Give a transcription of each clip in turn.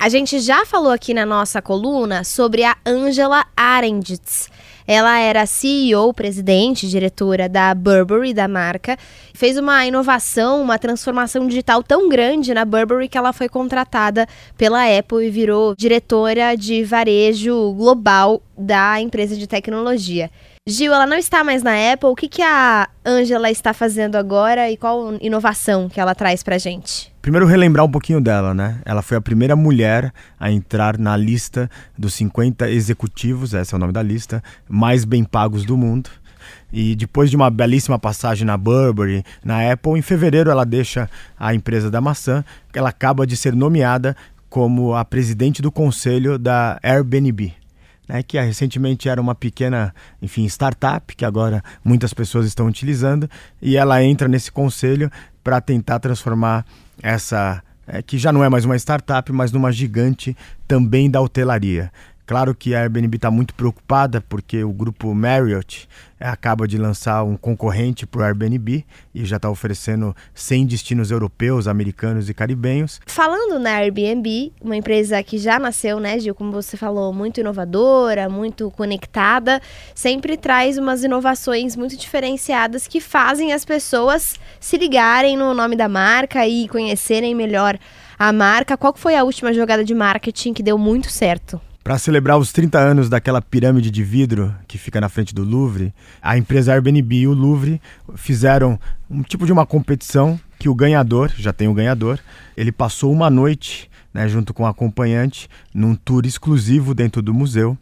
A gente já falou aqui na nossa coluna sobre a Angela Arendtz. Ela era CEO, presidente, diretora da Burberry, da marca. Fez uma inovação, uma transformação digital tão grande na Burberry que ela foi contratada pela Apple e virou diretora de varejo global da empresa de tecnologia. Gil, ela não está mais na Apple. O que, que a Angela está fazendo agora e qual inovação que ela traz para gente? Primeiro, relembrar um pouquinho dela, né? Ela foi a primeira mulher a entrar na lista dos 50 executivos, esse é o nome da lista, mais bem pagos do mundo. E depois de uma belíssima passagem na Burberry, na Apple, em fevereiro ela deixa a empresa da maçã, ela acaba de ser nomeada como a presidente do conselho da Airbnb né, que recentemente era uma pequena, enfim, startup que agora muitas pessoas estão utilizando e ela entra nesse conselho para tentar transformar essa é, que já não é mais uma startup, mas numa gigante também da hotelaria. Claro que a Airbnb está muito preocupada porque o grupo Marriott é, acaba de lançar um concorrente para o Airbnb e já está oferecendo 100 destinos europeus, americanos e caribenhos. Falando na Airbnb, uma empresa que já nasceu, né, Gil, como você falou, muito inovadora, muito conectada, sempre traz umas inovações muito diferenciadas que fazem as pessoas se ligarem no nome da marca e conhecerem melhor a marca. Qual foi a última jogada de marketing que deu muito certo? Para celebrar os 30 anos daquela pirâmide de vidro que fica na frente do Louvre, a empresa Airbnb e o Louvre fizeram um tipo de uma competição que o ganhador, já tem o ganhador, ele passou uma noite né, junto com o acompanhante num tour exclusivo dentro do museu.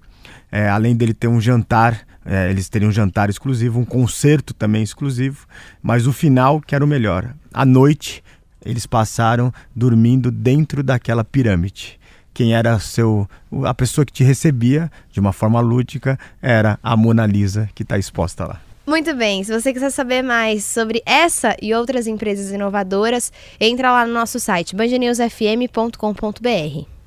É, além dele ter um jantar, é, eles teriam um jantar exclusivo, um concerto também exclusivo, mas o final que era o melhor. À noite, eles passaram dormindo dentro daquela pirâmide quem era seu a pessoa que te recebia de uma forma lúdica era a Mona Lisa que está exposta lá. Muito bem, se você quiser saber mais sobre essa e outras empresas inovadoras, entra lá no nosso site bandnewsfm.com.br.